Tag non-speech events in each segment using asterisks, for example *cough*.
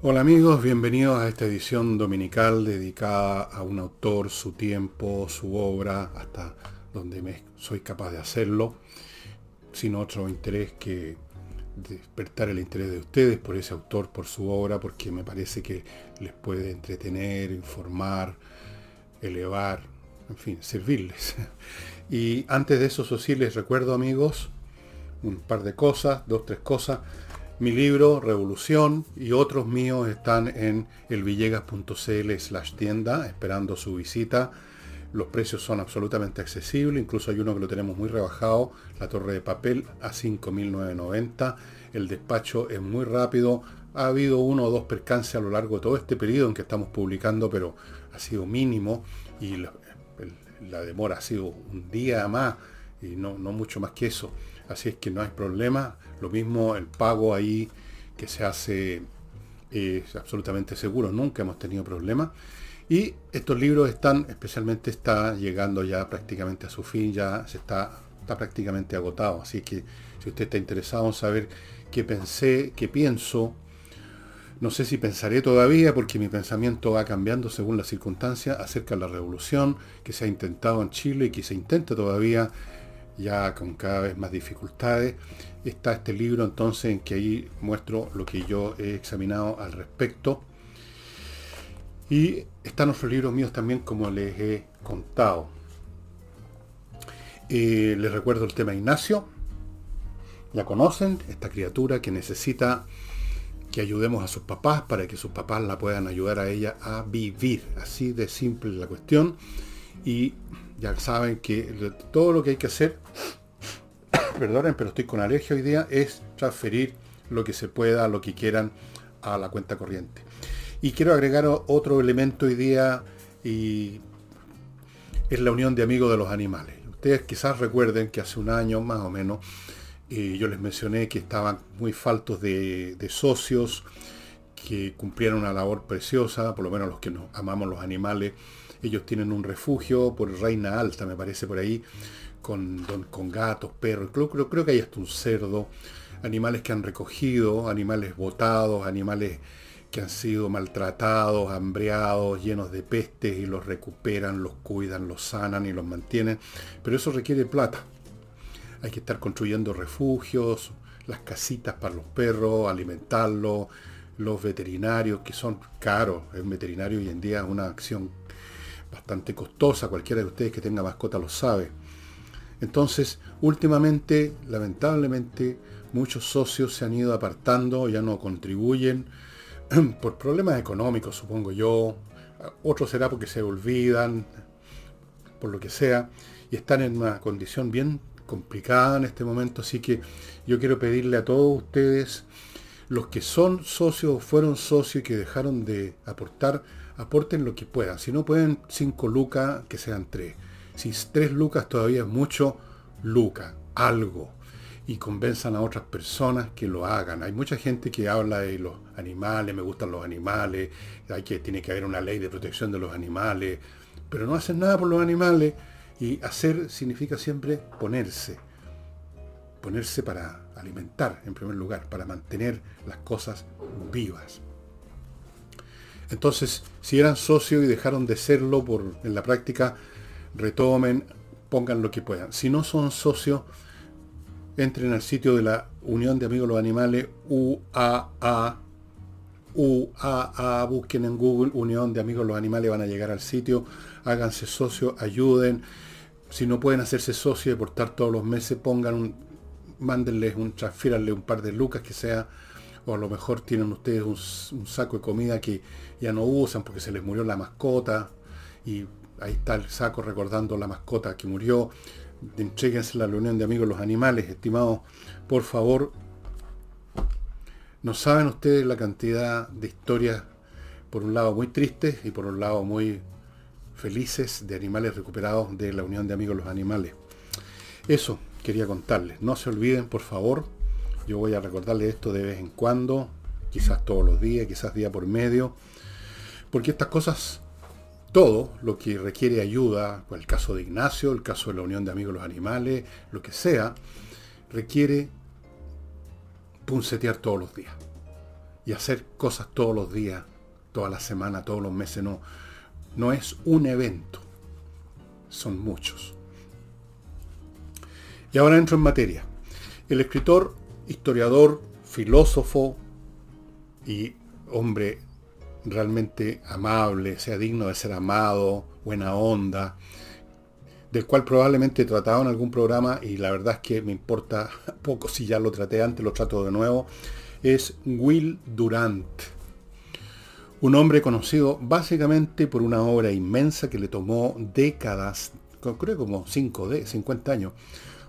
Hola amigos, bienvenidos a esta edición dominical dedicada a un autor, su tiempo, su obra, hasta donde me soy capaz de hacerlo, sin otro interés que despertar el interés de ustedes por ese autor, por su obra, porque me parece que les puede entretener, informar, elevar, en fin, servirles. *laughs* Y antes de eso, eso sí, les recuerdo amigos, un par de cosas, dos, tres cosas. Mi libro, Revolución, y otros míos están en elvillegas.cl slash tienda, esperando su visita. Los precios son absolutamente accesibles, incluso hay uno que lo tenemos muy rebajado, la torre de papel a 5.990. El despacho es muy rápido. Ha habido uno o dos percances a lo largo de todo este periodo en que estamos publicando, pero ha sido mínimo y la demora ha sido un día más y no, no mucho más que eso. Así es que no hay problema. Lo mismo el pago ahí que se hace es absolutamente seguro. Nunca hemos tenido problemas. Y estos libros están, especialmente está llegando ya prácticamente a su fin, ya se está, está prácticamente agotado. Así que si usted está interesado en saber qué pensé, qué pienso, no sé si pensaré todavía porque mi pensamiento va cambiando según las circunstancias acerca de la revolución que se ha intentado en Chile y que se intenta todavía ya con cada vez más dificultades. Está este libro entonces en que ahí muestro lo que yo he examinado al respecto. Y están otros libros míos también como les he contado. Eh, les recuerdo el tema Ignacio. Ya conocen, esta criatura que necesita que ayudemos a sus papás para que sus papás la puedan ayudar a ella a vivir. Así de simple la cuestión. Y ya saben que todo lo que hay que hacer, *coughs* perdonen, pero estoy con alergia hoy día, es transferir lo que se pueda, lo que quieran a la cuenta corriente. Y quiero agregar otro elemento hoy día y es la unión de amigos de los animales. Ustedes quizás recuerden que hace un año más o menos eh, yo les mencioné que estaban muy faltos de, de socios que cumplieran una labor preciosa, por lo menos los que nos amamos los animales, ellos tienen un refugio por Reina Alta, me parece por ahí, con, con gatos, perros, creo, creo, creo que hay hasta un cerdo, animales que han recogido, animales botados, animales que han sido maltratados, hambreados, llenos de pestes y los recuperan, los cuidan, los sanan y los mantienen. Pero eso requiere plata. Hay que estar construyendo refugios, las casitas para los perros, alimentarlos, los veterinarios que son caros. El veterinario hoy en día es una acción bastante costosa, cualquiera de ustedes que tenga mascota lo sabe. Entonces, últimamente, lamentablemente, muchos socios se han ido apartando, ya no contribuyen *clears throat* por problemas económicos, supongo yo. Otro será porque se olvidan, por lo que sea, y están en una condición bien complicada en este momento. Así que yo quiero pedirle a todos ustedes, los que son socios o fueron socios y que dejaron de aportar, aporten lo que puedan. Si no pueden 5 lucas, que sean 3. Si 3 lucas todavía es mucho, lucas, algo. Y convenzan a otras personas que lo hagan. Hay mucha gente que habla de los animales, me gustan los animales, hay que, tiene que haber una ley de protección de los animales, pero no hacen nada por los animales. Y hacer significa siempre ponerse. Ponerse para alimentar, en primer lugar, para mantener las cosas vivas. Entonces, si eran socios y dejaron de serlo por, en la práctica, retomen, pongan lo que puedan. Si no son socios, entren al sitio de la Unión de Amigos de los Animales, UAA, UAA, busquen en Google Unión de Amigos de los Animales, van a llegar al sitio, háganse socios, ayuden. Si no pueden hacerse socios y aportar todos los meses, pongan un, mándenles un, transfíranle un par de lucas que sea, o a lo mejor tienen ustedes un saco de comida que ya no usan porque se les murió la mascota y ahí está el saco recordando la mascota que murió. Entréguense la reunión de amigos los animales, estimados, por favor. No saben ustedes la cantidad de historias, por un lado muy tristes y por un lado muy felices de animales recuperados de la Unión de Amigos los Animales. Eso quería contarles. No se olviden, por favor. Yo voy a recordarles esto de vez en cuando, quizás todos los días, quizás día por medio porque estas cosas, todo lo que requiere ayuda, el caso de Ignacio, el caso de la Unión de Amigos de los Animales, lo que sea, requiere puncetear todos los días. y hacer cosas todos los días, toda la semana, todos los meses, no. No es un evento, son muchos. Y ahora entro en materia. El escritor, historiador, filósofo y hombre realmente amable, sea digno de ser amado, buena onda, del cual probablemente he tratado en algún programa y la verdad es que me importa *laughs* poco si ya lo traté antes, lo trato de nuevo, es Will Durant. Un hombre conocido básicamente por una obra inmensa que le tomó décadas, creo como 5, de 50 años,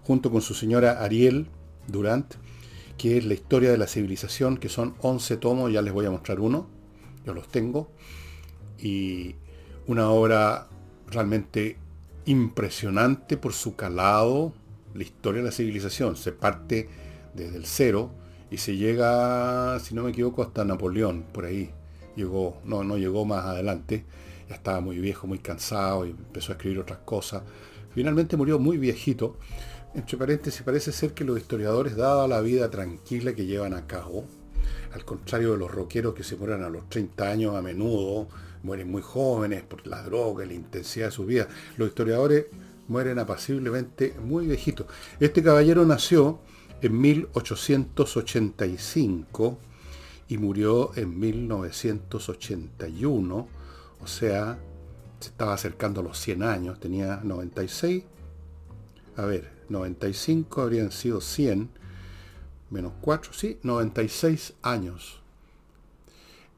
junto con su señora Ariel Durant, que es la historia de la civilización, que son 11 tomos, ya les voy a mostrar uno, yo los tengo, y una obra realmente impresionante por su calado, la historia de la civilización. Se parte desde el cero y se llega, si no me equivoco, hasta Napoleón, por ahí. Llegó, no, no llegó más adelante. Ya estaba muy viejo, muy cansado y empezó a escribir otras cosas. Finalmente murió muy viejito. Entre paréntesis, parece ser que los historiadores, dada la vida tranquila que llevan a cabo, al contrario de los roqueros que se mueren a los 30 años a menudo, mueren muy jóvenes por la droga, la intensidad de su vida. Los historiadores mueren apaciblemente muy viejitos. Este caballero nació en 1885 y murió en 1981, o sea, se estaba acercando a los 100 años, tenía 96, a ver, 95 habrían sido 100, menos 4, sí, 96 años.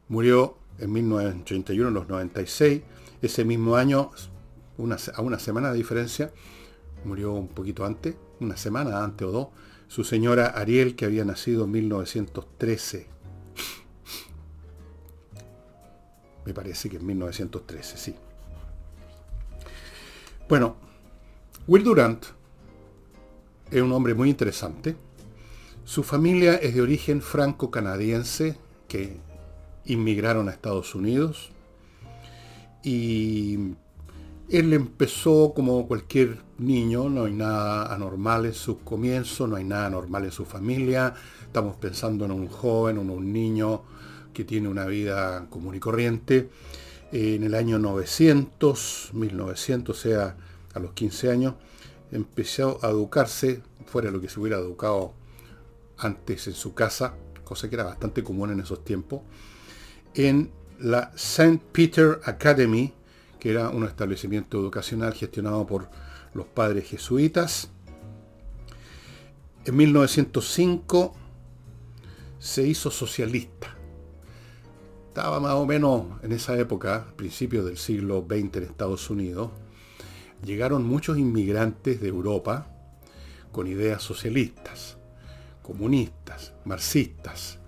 Murió en 1981, en los 96. Ese mismo año, a una semana de diferencia, murió un poquito antes, una semana antes o dos, su señora Ariel, que había nacido en 1913. Me parece que en 1913, sí. Bueno, Will Durant es un hombre muy interesante. Su familia es de origen franco-canadiense, que inmigraron a Estados Unidos. Y él empezó como cualquier niño, no hay nada anormal en su comienzo, no hay nada anormal en su familia. Estamos pensando en un joven, en un niño que tiene una vida común y corriente. En el año 900, 1900, o sea, a los 15 años, empezó a educarse, fuera de lo que se hubiera educado antes en su casa, cosa que era bastante común en esos tiempos, en la St. Peter Academy, que era un establecimiento educacional gestionado por los padres jesuitas. En 1905 se hizo socialista. Estaba más o menos en esa época, principios del siglo XX en Estados Unidos, llegaron muchos inmigrantes de Europa con ideas socialistas, comunistas, marxistas,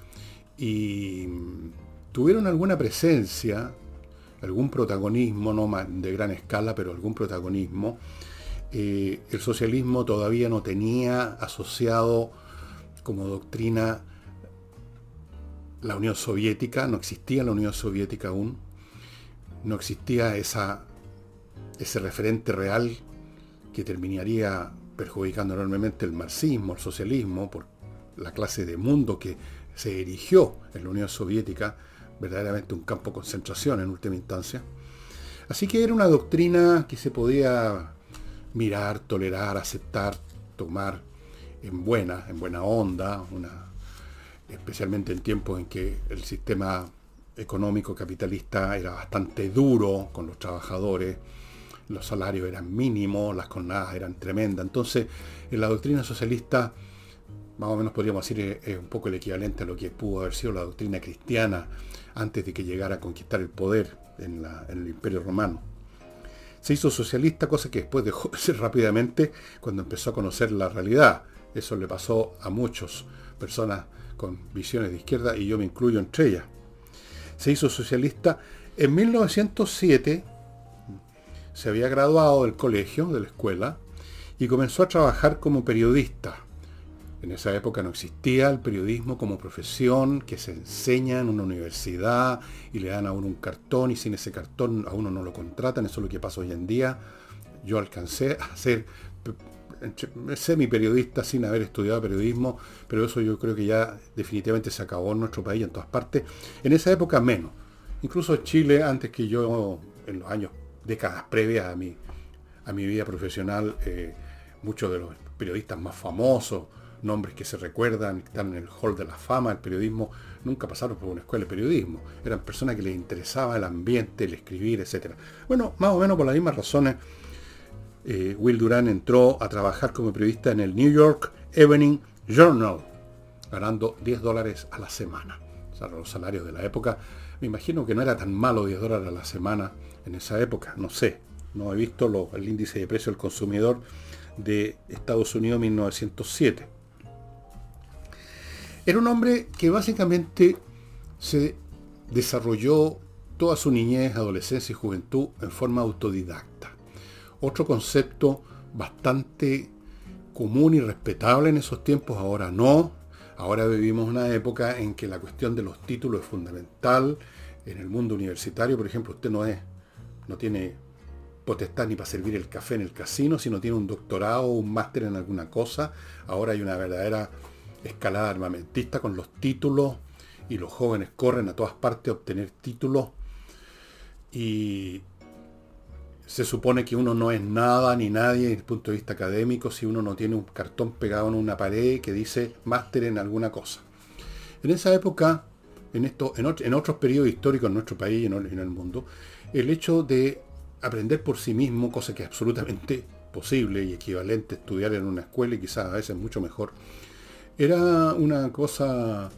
y tuvieron alguna presencia, algún protagonismo, no de gran escala, pero algún protagonismo. Eh, el socialismo todavía no tenía asociado como doctrina la Unión Soviética, no existía la Unión Soviética aún, no existía esa, ese referente real que terminaría perjudicando enormemente el marxismo, el socialismo, por la clase de mundo que se erigió en la Unión Soviética, verdaderamente un campo de concentración en última instancia. Así que era una doctrina que se podía mirar, tolerar, aceptar, tomar en buena, en buena onda, una, especialmente en tiempos en que el sistema económico capitalista era bastante duro con los trabajadores, los salarios eran mínimos, las jornadas eran tremendas. Entonces, en la doctrina socialista, más o menos podríamos decir, es un poco el equivalente a lo que pudo haber sido la doctrina cristiana antes de que llegara a conquistar el poder en, el Imperio Romano. Se hizo socialista, cosa que después dejó de ser rápidamente cuando empezó a conocer la realidad. Eso le pasó a muchas personas con visiones de izquierda y yo me incluyo entre ellas. Se hizo socialista en 1907, se había graduado del colegio, de la escuela, y comenzó a trabajar como periodista en esa época no existía el periodismo como profesión que se enseña en una universidad y le dan a uno un cartón y sin ese cartón a uno no lo contratan. Eso es lo que pasa hoy en día. Yo alcancé a hacer semi periodista sin haber estudiado periodismo, pero eso yo creo que ya definitivamente se acabó en nuestro país, en todas partes. En esa época menos. Incluso Chile, antes que yo, en los años, décadas previas a mi, a mi vida profesional, eh, muchos de los periodistas más famosos, nombres que se recuerdan, están en el hall de la fama del periodismo, nunca pasaron por una escuela de periodismo. Eran personas que les interesaba el ambiente, el escribir, etc. Bueno, más o menos por las mismas razones, eh, Will Duran entró a trabajar como periodista en el New York Evening Journal, ganando 10 dólares a la semana. O sea, los salarios de la época. Me imagino que no era tan malo 10 dólares a la semana en esa época, no sé. No he visto el índice de precio del consumidor de Estados Unidos 1907. Era un hombre que básicamente se desarrolló toda su niñez, adolescencia y juventud en forma autodidacta. Otro concepto bastante común y respetable en esos tiempos, ahora no. Ahora vivimos una época en que la cuestión de los títulos es fundamental. En el mundo universitario, por ejemplo, usted no es, no tiene potestad ni para servir el café en el casino, sino tiene un doctorado o un máster en alguna cosa. Ahora hay una verdadera escalada armamentista con los títulos y los jóvenes corren a todas partes a obtener títulos y se supone que uno no es nada ni nadie desde el punto de vista académico si uno no tiene un cartón pegado en una pared que dice máster en alguna cosa. En esa época, en, en, otros periodos históricos en nuestro país y en el mundo, el hecho de aprender por sí mismo, cosa que es absolutamente posible y equivalente a estudiar en una escuela y quizás a veces mucho mejor, era una cosa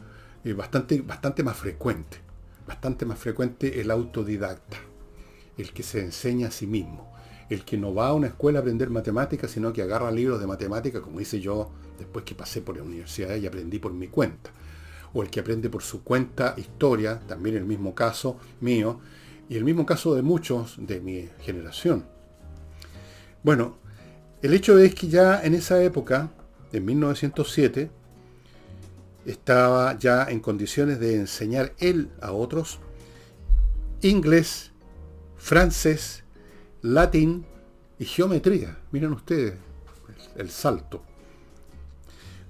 eh, bastante, bastante más frecuente. Bastante más frecuente el autodidacta, el que se enseña a sí mismo, el que no va a una escuela a aprender matemáticas, sino que agarra libros de matemáticas, como hice yo después que pasé por la universidad y aprendí por mi cuenta. O el que aprende por su cuenta historia, también el mismo caso mío, y el mismo caso de muchos de mi generación. Bueno, el hecho es que ya en esa época, en 1907, estaba ya en condiciones de enseñar él a otros inglés, francés, latín y geometría. Miren ustedes el salto.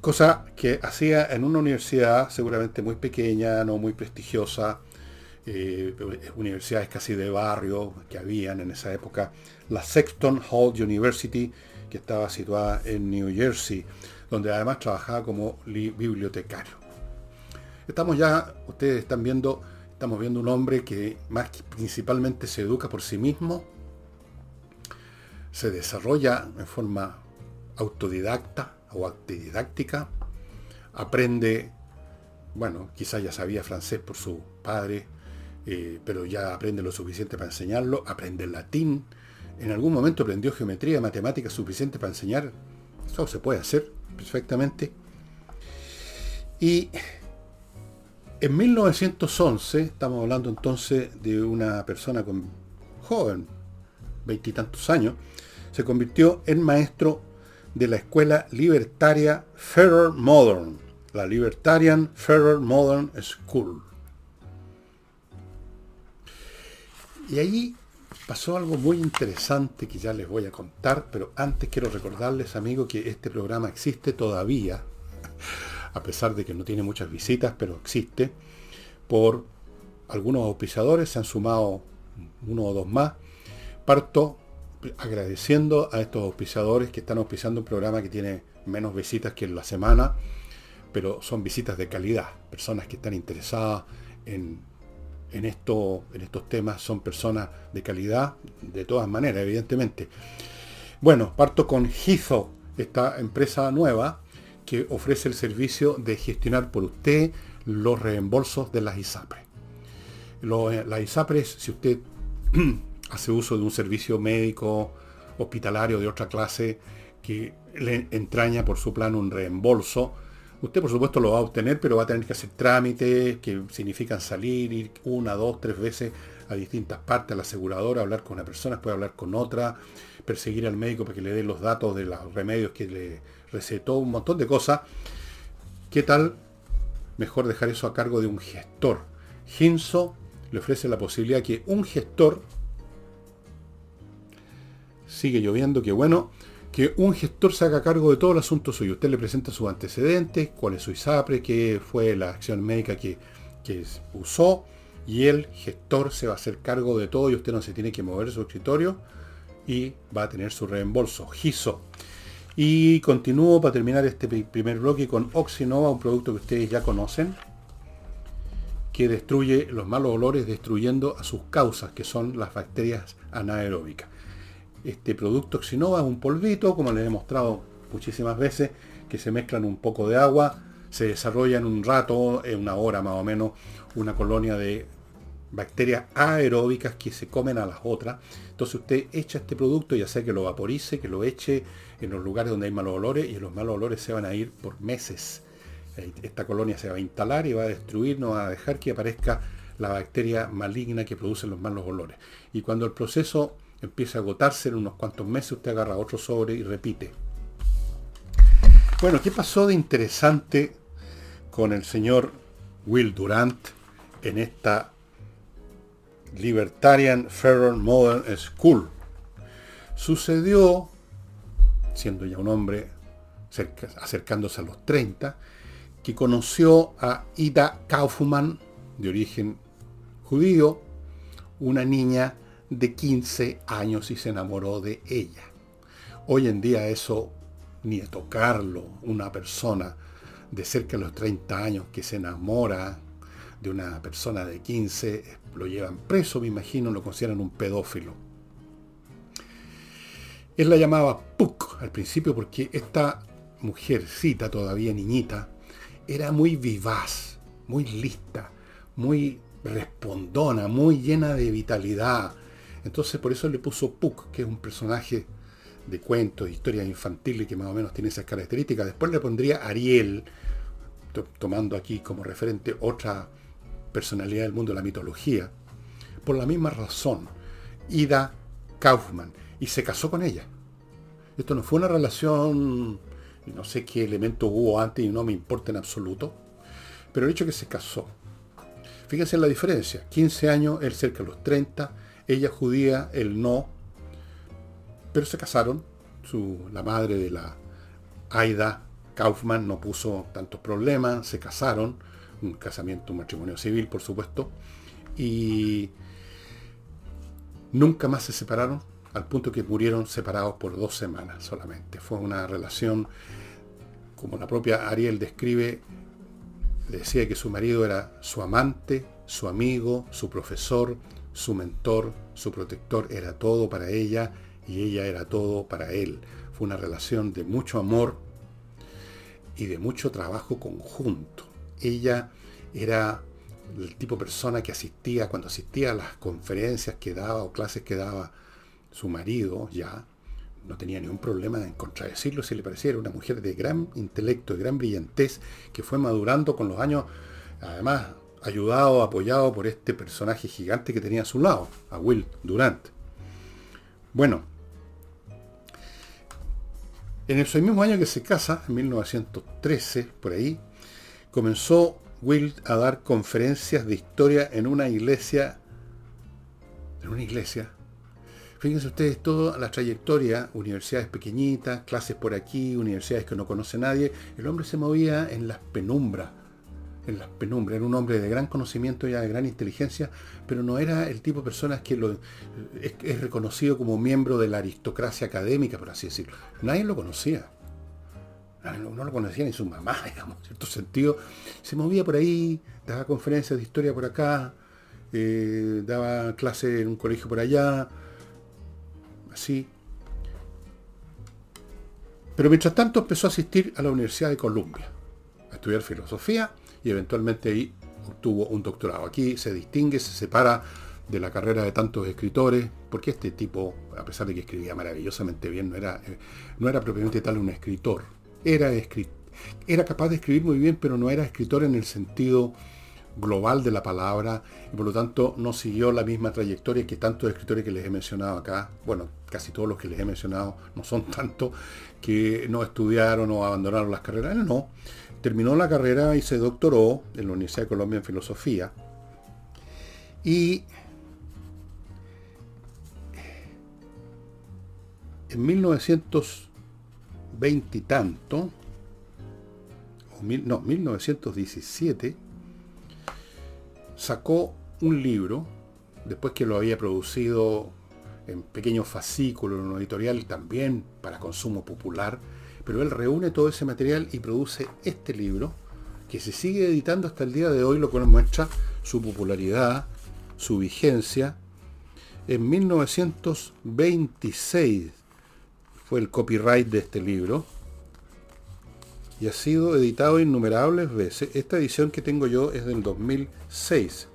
Cosa que hacía en una universidad seguramente muy pequeña, no muy prestigiosa, eh, universidades casi de barrio que habían en esa época, la Sexton Hall University, que estaba situada en New Jersey, donde además trabajaba como bibliotecario. Estamos ya, ustedes están viendo, estamos viendo un hombre que más principalmente se educa por sí mismo, se desarrolla en forma autodidacta o autodidáctica, aprende, bueno, quizás ya sabía francés por su padre, eh, pero ya aprende lo suficiente para enseñarlo, aprende latín, en algún momento aprendió geometría, matemática suficiente para enseñar, eso se puede hacer perfectamente. Y en 1911, estamos hablando entonces de una persona joven, veintitantos años, se convirtió en maestro de la escuela libertaria Ferrer Modern, la Libertarian Ferrer Modern School. Y ahí pasó algo muy interesante que ya les voy a contar, pero antes quiero recordarles, amigos, que este programa existe todavía, a pesar de que no tiene muchas visitas, pero existe, por algunos auspiciadores, se han sumado uno o dos más. Parto agradeciendo a estos auspiciadores que están auspiciando un programa que tiene menos visitas que en la semana, pero son visitas de calidad, personas que están interesadas en en, esto, en estos temas son personas de calidad, de todas maneras, evidentemente. Bueno, parto con Hizo, esta empresa nueva que ofrece el servicio de gestionar por usted los reembolsos de las ISAPRES. Eh, las ISAPRES, si usted *clears throat* hace uso de un servicio médico, hospitalario de otra clase, que le entraña por su plan un reembolso, Usted por supuesto lo va a obtener, pero va a tener que hacer trámites que significan salir, ir una, dos, tres veces a distintas partes, a la aseguradora, hablar con una persona, puede hablar con otra, perseguir al médico para que le dé los datos de los remedios que le recetó, un montón de cosas. ¿Qué tal? Mejor dejar eso a cargo de un gestor. Ginso le ofrece la posibilidad que un gestor, sigue lloviendo, que bueno, que un gestor se haga cargo de todo el asunto suyo. Usted le presenta sus antecedentes, cuál es su ISAPRE, qué fue la acción médica que, que usó, y el gestor se va a hacer cargo de todo y usted no se tiene que mover su escritorio y va a tener su reembolso. GISO. Y continúo para terminar este primer bloque con Oxinova, un producto que ustedes ya conocen, que destruye los malos olores destruyendo a sus causas, que son las bacterias anaeróbicas. Este producto Oxinova es un polvito, como les he mostrado muchísimas veces, que se mezclan un poco de agua, se desarrolla en un rato, en una hora más o menos, una colonia de bacterias aeróbicas que se comen a las otras. Entonces usted echa este producto, ya sea que lo vaporice, que lo eche en los lugares donde hay malos olores, y los malos olores se van a ir por meses. Esta colonia se va a instalar y va a destruir, no va a dejar que aparezca la bacteria maligna que produce los malos olores. Y cuando el proceso empieza a agotarse en unos cuantos meses, usted agarra otro sobre y repite. Bueno, ¿qué pasó de interesante con el señor Will Durant en esta Libertarian Federal Modern School. Sucedió, siendo ya un hombre acercándose a los 30, que conoció a Ida Kaufman, de origen judío, una niña de 15 años y se enamoró de ella. Hoy en día eso, ni de tocarlo, una persona de cerca de los 30 años que se enamora de una persona de 15 lo llevan preso, me imagino, lo consideran un pedófilo. Él la llamaba Puck al principio porque esta mujercita, todavía niñita, era muy vivaz, muy lista, muy respondona, muy llena de vitalidad. Entonces por eso le puso Puck, que es un personaje de cuentos, historias infantiles que más o menos tiene esas características. Después le pondría Ariel, tomando aquí como referente otra personalidad del mundo de la mitología, por la misma razón, Ida Kaufman, y se casó con ella. Esto no fue una relación, no sé qué elemento hubo antes y no me importa en absoluto, pero el hecho que se casó. Fíjense en la diferencia, 15 años, él cerca de los 30, ella judía, él no, pero se casaron, su, la madre de la Aida Kaufman no puso tantos problemas, se casaron, un casamiento, un matrimonio civil, por supuesto, y nunca más se separaron, al punto que murieron separados por dos semanas solamente. Fue una relación, como la propia Ariel describe, decía que su marido era su amante, su amigo, su profesor, su mentor, su protector, era todo para ella y ella era todo para él. Fue una relación de mucho amor y de mucho trabajo conjunto ella era el tipo de persona que asistía, cuando asistía a las conferencias que daba o clases que daba su marido, ya, no tenía ningún problema en contradecirlo si le pareciera una mujer de gran intelecto, de gran brillantez, que fue madurando con los años, además ayudado, apoyado por este personaje gigante que tenía a su lado, a Will Durant. Bueno, en el mismo año que se casa, en 1913, por ahí, comenzó Will a dar conferencias de historia en una iglesia, en una iglesia. Fíjense ustedes toda la trayectoria, universidades pequeñitas, clases por aquí, universidades que no conoce nadie. El hombre se movía en las penumbras, en las penumbras. Era un hombre de gran conocimiento y de gran inteligencia, pero no era el tipo de personas que lo, es, reconocido como miembro de la aristocracia académica, por así decirlo. Nadie lo conocía no, lo conocía ni su mamá, *laughs* digamos, en cierto sentido. Se movía por ahí, daba conferencias de historia por acá, eh, daba clase en un colegio por allá, así. Pero mientras tanto empezó a asistir a la Universidad de Columbia, a estudiar filosofía y eventualmente ahí obtuvo un doctorado. Aquí se distingue, se separa de la carrera de tantos escritores, porque este tipo, a pesar de que escribía maravillosamente bien, no era, eh, no era propiamente tal un escritor. Era, era capaz de escribir muy bien, pero no era escritor en el sentido global de la palabra y por lo tanto no siguió la misma trayectoria que tantos escritores que les he mencionado acá, bueno, casi todos los que les he mencionado no son *laughs* tantos que no estudiaron o abandonaron las carreras, no, terminó la carrera y se doctoró en la Universidad de Colombia en Filosofía. Y en 1900 veintitanto, no, 1917, sacó un libro, después que lo había producido en pequeños fascículos, en un editorial también para consumo popular, pero él reúne todo ese material y produce este libro, que se sigue editando hasta el día de hoy, lo cual muestra su popularidad, su vigencia. En 1926 fue el copyright de este libro y ha sido editado innumerables veces. Esta edición que tengo yo es del 2006.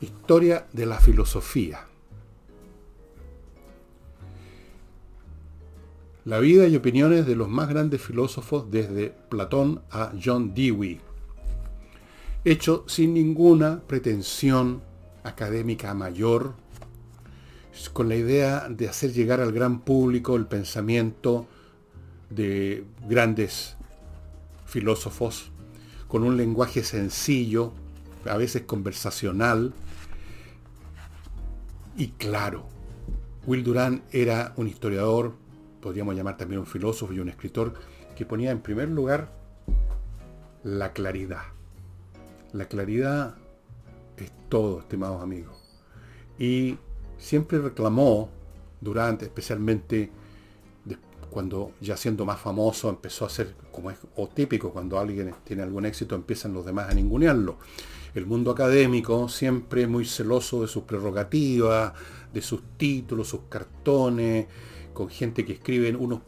Historia de la filosofía. La vida y opiniones de los más grandes filósofos desde Platón a John Dewey. Hecho sin ninguna pretensión académica mayor, con la idea de hacer llegar al gran público el pensamiento de grandes filósofos, con un lenguaje sencillo, a veces conversacional y claro. Will Durant era un historiador, podríamos llamar también un filósofo y un escritor, que ponía en primer lugar la claridad. La claridad es todo, estimados amigos. Y siempre reclamó, durante, especialmente cuando ya siendo más famoso empezó a ser, como es o típico, cuando alguien tiene algún éxito empiezan los demás a ningunearlo. El mundo académico, siempre muy celoso de sus prerrogativas, de sus títulos, sus cartones, con gente que escriben unos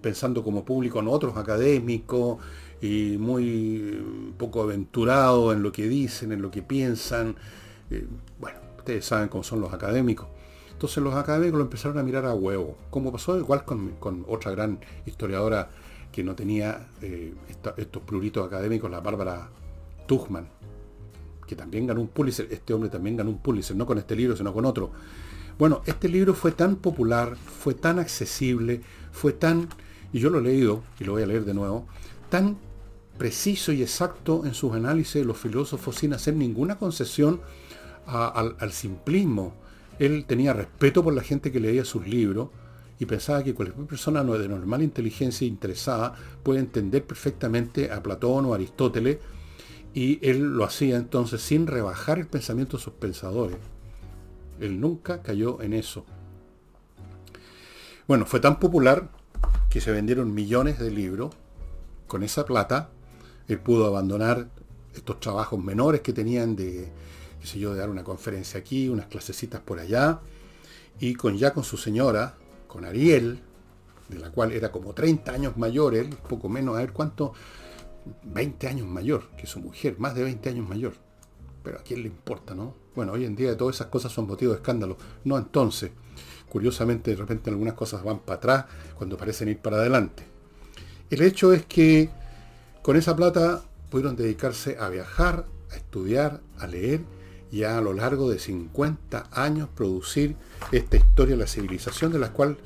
pensando como público en otros académicos, y muy poco aventurado en lo que dicen, en lo que piensan. Eh, bueno, ustedes saben cómo son los académicos. Entonces los académicos lo empezaron a mirar a huevo, como pasó igual con, otra gran historiadora que no tenía eh, estos pruritos académicos, la Bárbara Tuchman, que también ganó un Pulitzer, este hombre también ganó un Pulitzer, no con este libro, sino con otro. Bueno, este libro fue tan popular, fue tan accesible, fue tan, y yo lo he leído, y lo voy a leer de nuevo, tan preciso y exacto en sus análisis de los filósofos sin hacer ninguna concesión al, simplismo. Él tenía respeto por la gente que leía sus libros y pensaba que cualquier persona de normal inteligencia interesada puede entender perfectamente a Platón o Aristóteles y él lo hacía entonces sin rebajar el pensamiento de sus pensadores. Él nunca cayó en eso. Bueno, fue tan popular que se vendieron millones de libros con esa plata él pudo abandonar estos trabajos menores que tenían de, qué sé yo, de dar una conferencia aquí, unas clasecitas por allá, y con ya con su señora, con Ariel, de la cual era como 30 años mayor, él, poco menos, a ver cuánto, 20 años mayor que su mujer, más de 20 años mayor. Pero a quién le importa, ¿no? Bueno, hoy en día todas esas cosas son motivo de escándalo. No entonces. Curiosamente, de repente algunas cosas van para atrás cuando parecen ir para adelante. El hecho es que con esa plata pudieron dedicarse a viajar, a estudiar, a leer y a, lo largo de 50 años producir esta historia de la civilización de la cual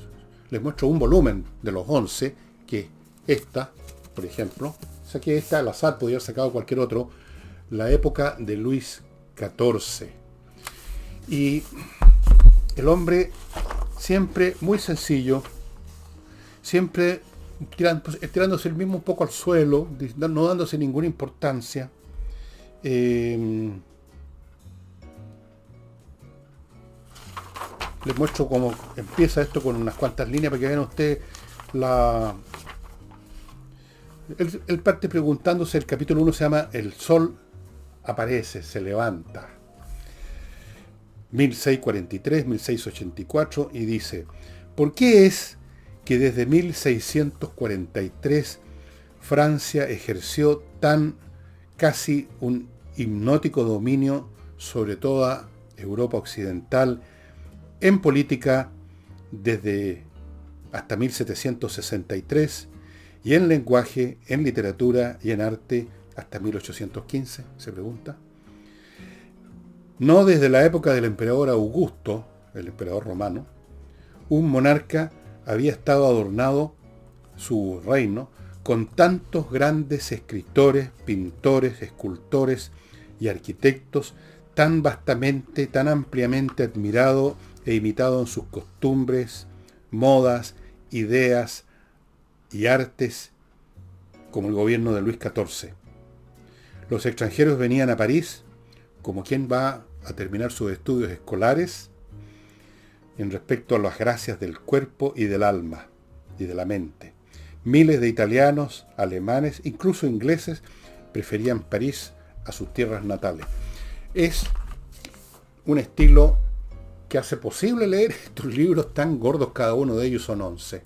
les muestro un volumen de los 11, que esta, por ejemplo, saqué esta al azar, podría haber sacado cualquier otro, la época de Luis XIV. Y el hombre siempre muy sencillo, siempre pues, tirándose el mismo un poco al suelo, no dándose ninguna importancia. Eh, les muestro cómo empieza esto con unas cuantas líneas para que vean ustedes la... Él, parte preguntándose, el capítulo 1 se llama El Sol aparece, se levanta. 1643, 1684 y dice, ¿por qué es que desde 1643 Francia ejerció tan casi un hipnótico dominio sobre toda Europa occidental en política desde hasta 1763 y en lenguaje, en literatura y en arte hasta 1815, se pregunta. No desde la época del emperador Augusto, el emperador romano, un monarca había estado adornado su reino con tantos grandes escritores, pintores, escultores y arquitectos, tan vastamente, tan ampliamente admirado e imitado en sus costumbres, modas, ideas, y artes como el gobierno de Luis XIV. Los extranjeros venían a París como quien va a terminar sus estudios escolares en respecto a las gracias del cuerpo y del alma y de la mente. Miles de italianos, alemanes, incluso ingleses, preferían París a sus tierras natales. Es un estilo que hace posible leer *laughs* estos libros tan gordos, cada uno de ellos son 11.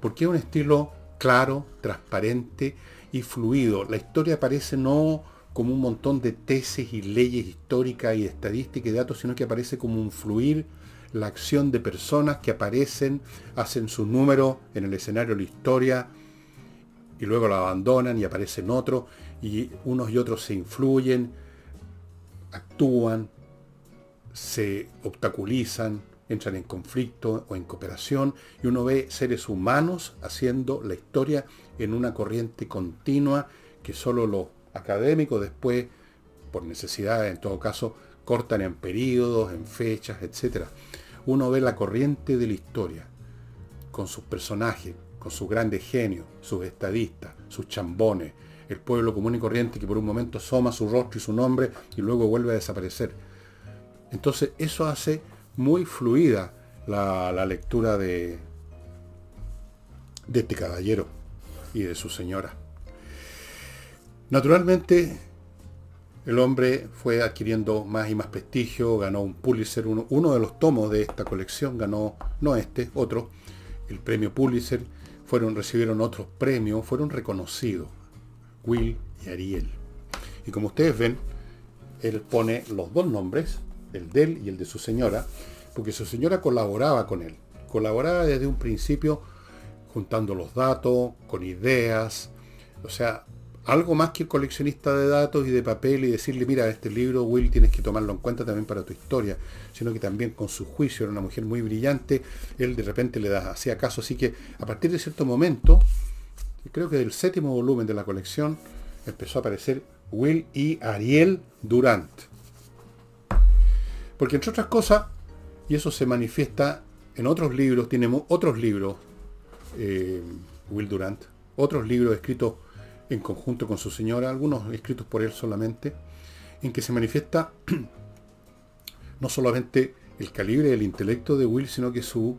Porque es un estilo claro, transparente y fluido. La historia aparece no como un montón de tesis y leyes históricas y estadísticas y datos, sino que aparece como un fluir, la acción de personas que aparecen, hacen su número en el escenario de la historia y luego lo abandonan y aparecen otros y unos y otros se influyen, actúan, se obstaculizan, entran en conflicto o en cooperación y uno ve seres humanos haciendo la historia en una corriente continua que solo los académicos después, por necesidad en todo caso, cortan en periodos, en fechas, etc. Uno ve la corriente de la historia con sus personajes, con sus grandes genios, sus estadistas, sus chambones, el pueblo común y corriente que por un momento asoma su rostro y su nombre y luego vuelve a desaparecer entonces eso hace muy fluida la, lectura de, de este caballero y de su señora. Naturalmente, el hombre fue adquiriendo más y más prestigio, ganó un Pulitzer, uno, uno, de los tomos de esta colección ganó, no este, otro, el premio Pulitzer, fueron, recibieron otros premios, fueron reconocidos, Will y Ariel. Y como ustedes ven, él pone los dos nombres, el de él y el de su señora, porque su señora colaboraba con él. Colaboraba desde un principio juntando los datos, con ideas, o sea, algo más que coleccionista de datos y de papel y decirle, mira, este libro, Will, tienes que tomarlo en cuenta también para tu historia, sino que también con su juicio, era una mujer muy brillante, él de repente le da, hacía caso, así que a partir de cierto momento, creo que del séptimo volumen de la colección, empezó a aparecer Will y Ariel Durant. Porque entre otras cosas, y eso se manifiesta en otros libros, tiene otros libros, eh, Will Durant, otros libros escritos en conjunto con su señora, algunos escritos por él solamente, en que se manifiesta *clears throat* no solamente el calibre del intelecto de Will, sino que su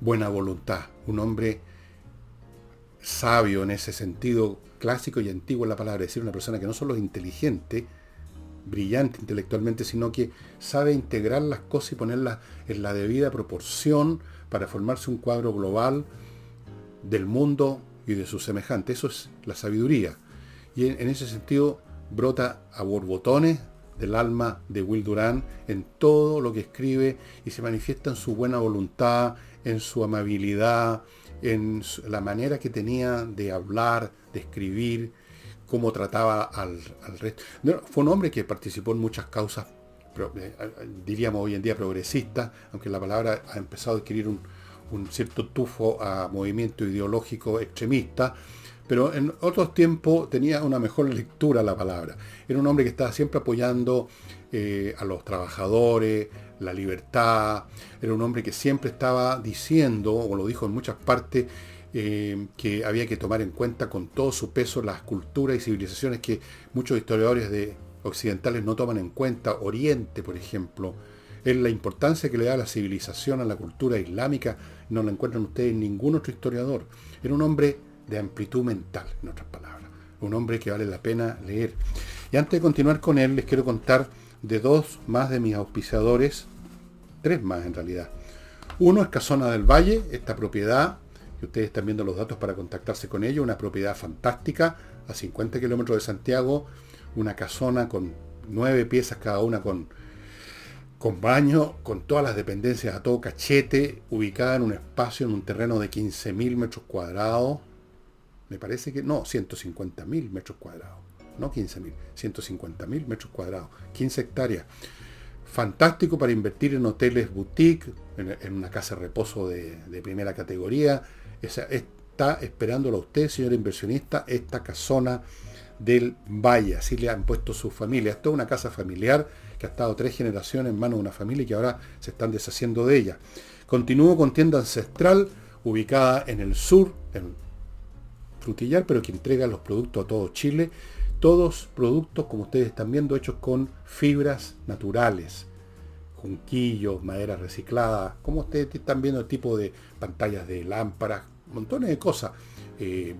buena voluntad. Un hombre sabio en ese sentido clásico y antiguo en la palabra, es decir, una persona que no solo es inteligente, brillante intelectualmente, sino que sabe integrar las cosas y ponerlas en la debida proporción para formarse un cuadro global del mundo y de sus semejantes. Eso es la sabiduría. Y en, ese sentido brota a borbotones del alma de Will Durán en todo lo que escribe y se manifiesta en su buena voluntad, en su amabilidad, en la manera que tenía de hablar, de escribir, cómo trataba al, resto. fue un hombre que participó en muchas causas, eh, diríamos hoy en día progresistas, aunque la palabra ha empezado a adquirir un, cierto tufo a movimiento ideológico extremista, pero en otros tiempos tenía una mejor lectura la palabra. Era un hombre que estaba siempre apoyando eh, a los trabajadores, la libertad, era un hombre que siempre estaba diciendo, o lo dijo en muchas partes, eh, que había que tomar en cuenta con todo su peso las culturas y civilizaciones que muchos historiadores de occidentales no toman en cuenta, Oriente, por ejemplo, es la importancia que le da la civilización a la cultura islámica, no la encuentran ustedes en ningún otro historiador. Era un hombre de amplitud mental, en otras palabras, un hombre que vale la pena leer. Y antes de continuar con él, les quiero contar de dos más de mis auspiciadores, tres más en realidad. Uno es Casona del Valle, esta propiedad ustedes están viendo los datos para contactarse con ellos, una propiedad fantástica a 50 kilómetros de Santiago, una casona con nueve piezas cada una con, con baño, con todas las dependencias a todo cachete, ubicada en un espacio, en un terreno de 15.000 metros cuadrados. Me parece que, no, 150.000 metros cuadrados. No 15.000, 150.000 metros cuadrados, 15 hectáreas. Fantástico para invertir en hoteles boutique, en, una casa de reposo de primera categoría, está esperándolo a usted, señor inversionista, esta casona del Valle. Así le han puesto su familia. Esto es una casa familiar que ha estado tres generaciones en manos de una familia y que ahora se están deshaciendo de ella. Continúo con tienda ancestral, ubicada en el sur, en frutillar, pero que entrega los productos a todo Chile. Todos productos, como ustedes están viendo, hechos con fibras naturales, junquillos, madera reciclada, como ustedes están viendo el tipo de pantallas de lámparas, montones de cosas. Eh,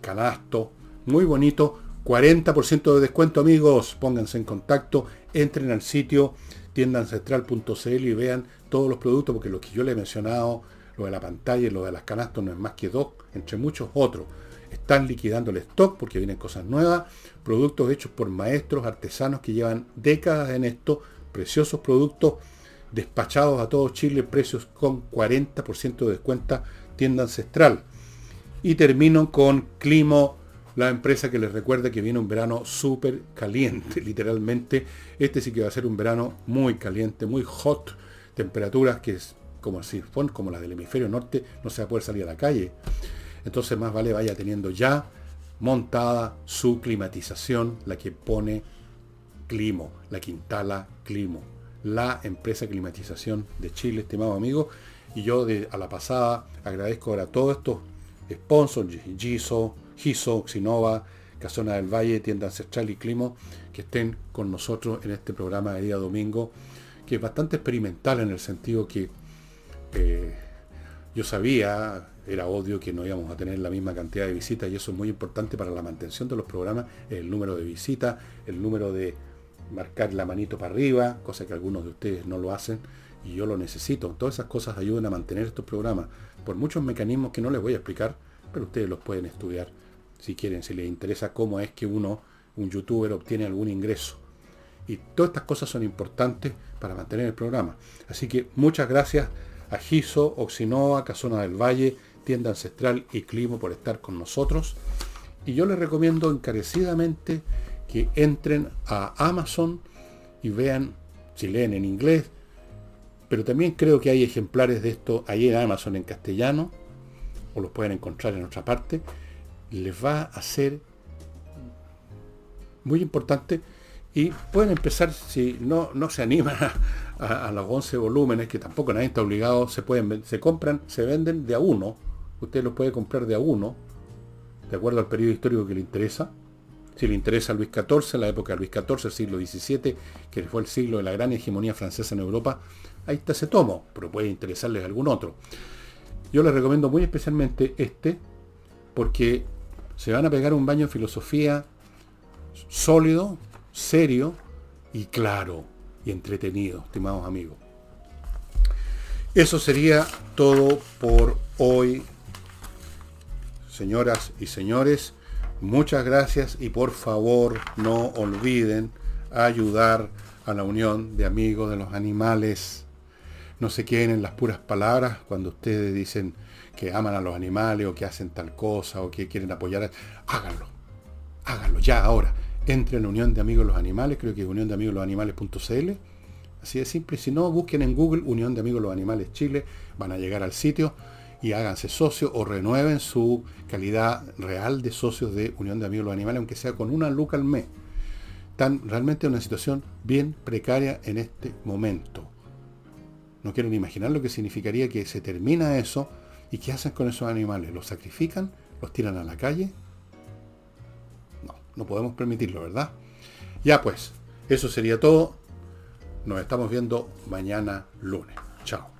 canasto, muy bonito, 40% de descuento amigos, pónganse en contacto, entren al sitio tiendancestral.cl y vean todos los productos, porque lo que yo le he mencionado, lo de la pantalla y lo de las canastos no es más que dos, entre muchos otros. Están liquidando el stock porque vienen cosas nuevas, productos hechos por maestros, artesanos que llevan décadas en esto, preciosos productos despachados a todo Chile, precios con 40% de descuento, tienda ancestral. Y termino con Climo la empresa que les recuerda que viene un verano súper caliente, *laughs* literalmente. Este sí que va a ser un verano muy caliente, muy hot, temperaturas que es como el como las del hemisferio norte, no se va a poder salir a la calle. Entonces más vale vaya teniendo ya montada su climatización, la que pone Climo, la que instala Climo, la empresa climatización de Chile, estimado amigo. Y yo a la pasada agradezco ahora a todos estos sponsors, Giso, Giso, Xinova, Casona del Valle, Tienda Ancestral y Climo, que estén con nosotros en este programa de día domingo, que es bastante experimental en el sentido que eh, yo sabía, era obvio que no íbamos a tener la misma cantidad de visitas y eso es muy importante para la mantención de los programas, el número de visitas, el número de marcar la manito para arriba, cosa que algunos de ustedes no lo hacen y yo lo necesito. Todas esas cosas ayudan a mantener estos programas por muchos mecanismos que no les voy a explicar, pero ustedes los pueden estudiar si quieren, si les interesa cómo es que uno, un youtuber, obtiene algún ingreso. Y todas estas cosas son importantes para mantener el programa. Así que muchas gracias a Giso, Oxinoa, Casona del Valle, Tienda Ancestral y Climo por estar con nosotros. Y yo les recomiendo encarecidamente que entren a Amazon y vean, si leen en inglés, pero también creo que hay ejemplares de esto ahí en Amazon en castellano, o los pueden encontrar en otra parte, les va a ser muy importante y pueden empezar, si no, no se animan *laughs* a, los 11 volúmenes, que tampoco nadie está obligado, se pueden se compran, se venden de a uno, usted los puede comprar de a uno, de acuerdo al periodo histórico que le interesa, si le interesa Luis XIV, la época de Luis XIV, el siglo XVII, que fue el siglo de la gran hegemonía francesa en Europa, ahí está ese tomo, pero puede interesarles algún otro. Yo les recomiendo muy especialmente este, porque se van a pegar un baño de filosofía sólido, serio y claro y entretenido, estimados amigos. Eso sería todo por hoy, señoras y señores. Muchas gracias y por favor no olviden ayudar a la unión de amigos de los animales. No se queden en las puras palabras cuando ustedes dicen que aman a los animales o que hacen tal cosa o que quieren apoyar. Háganlo. Háganlo ya ahora. Entren en Unión de Amigos de los Animales, creo que es unión de amigos. Así de simple. Si no, busquen en Google Unión de Amigos de los Animales Chile. Van a llegar al sitio y háganse socios o renueven su calidad real de socios de Unión de Amigos de los Animales, aunque sea con una luca al mes. Están realmente en una situación bien precaria en este momento. No quieren imaginar lo que significaría que se termina eso y qué hacen con esos animales. ¿Los sacrifican? ¿Los tiran a la calle? No, no podemos permitirlo, ¿verdad? Ya pues, eso sería todo. Nos estamos viendo mañana lunes. Chao.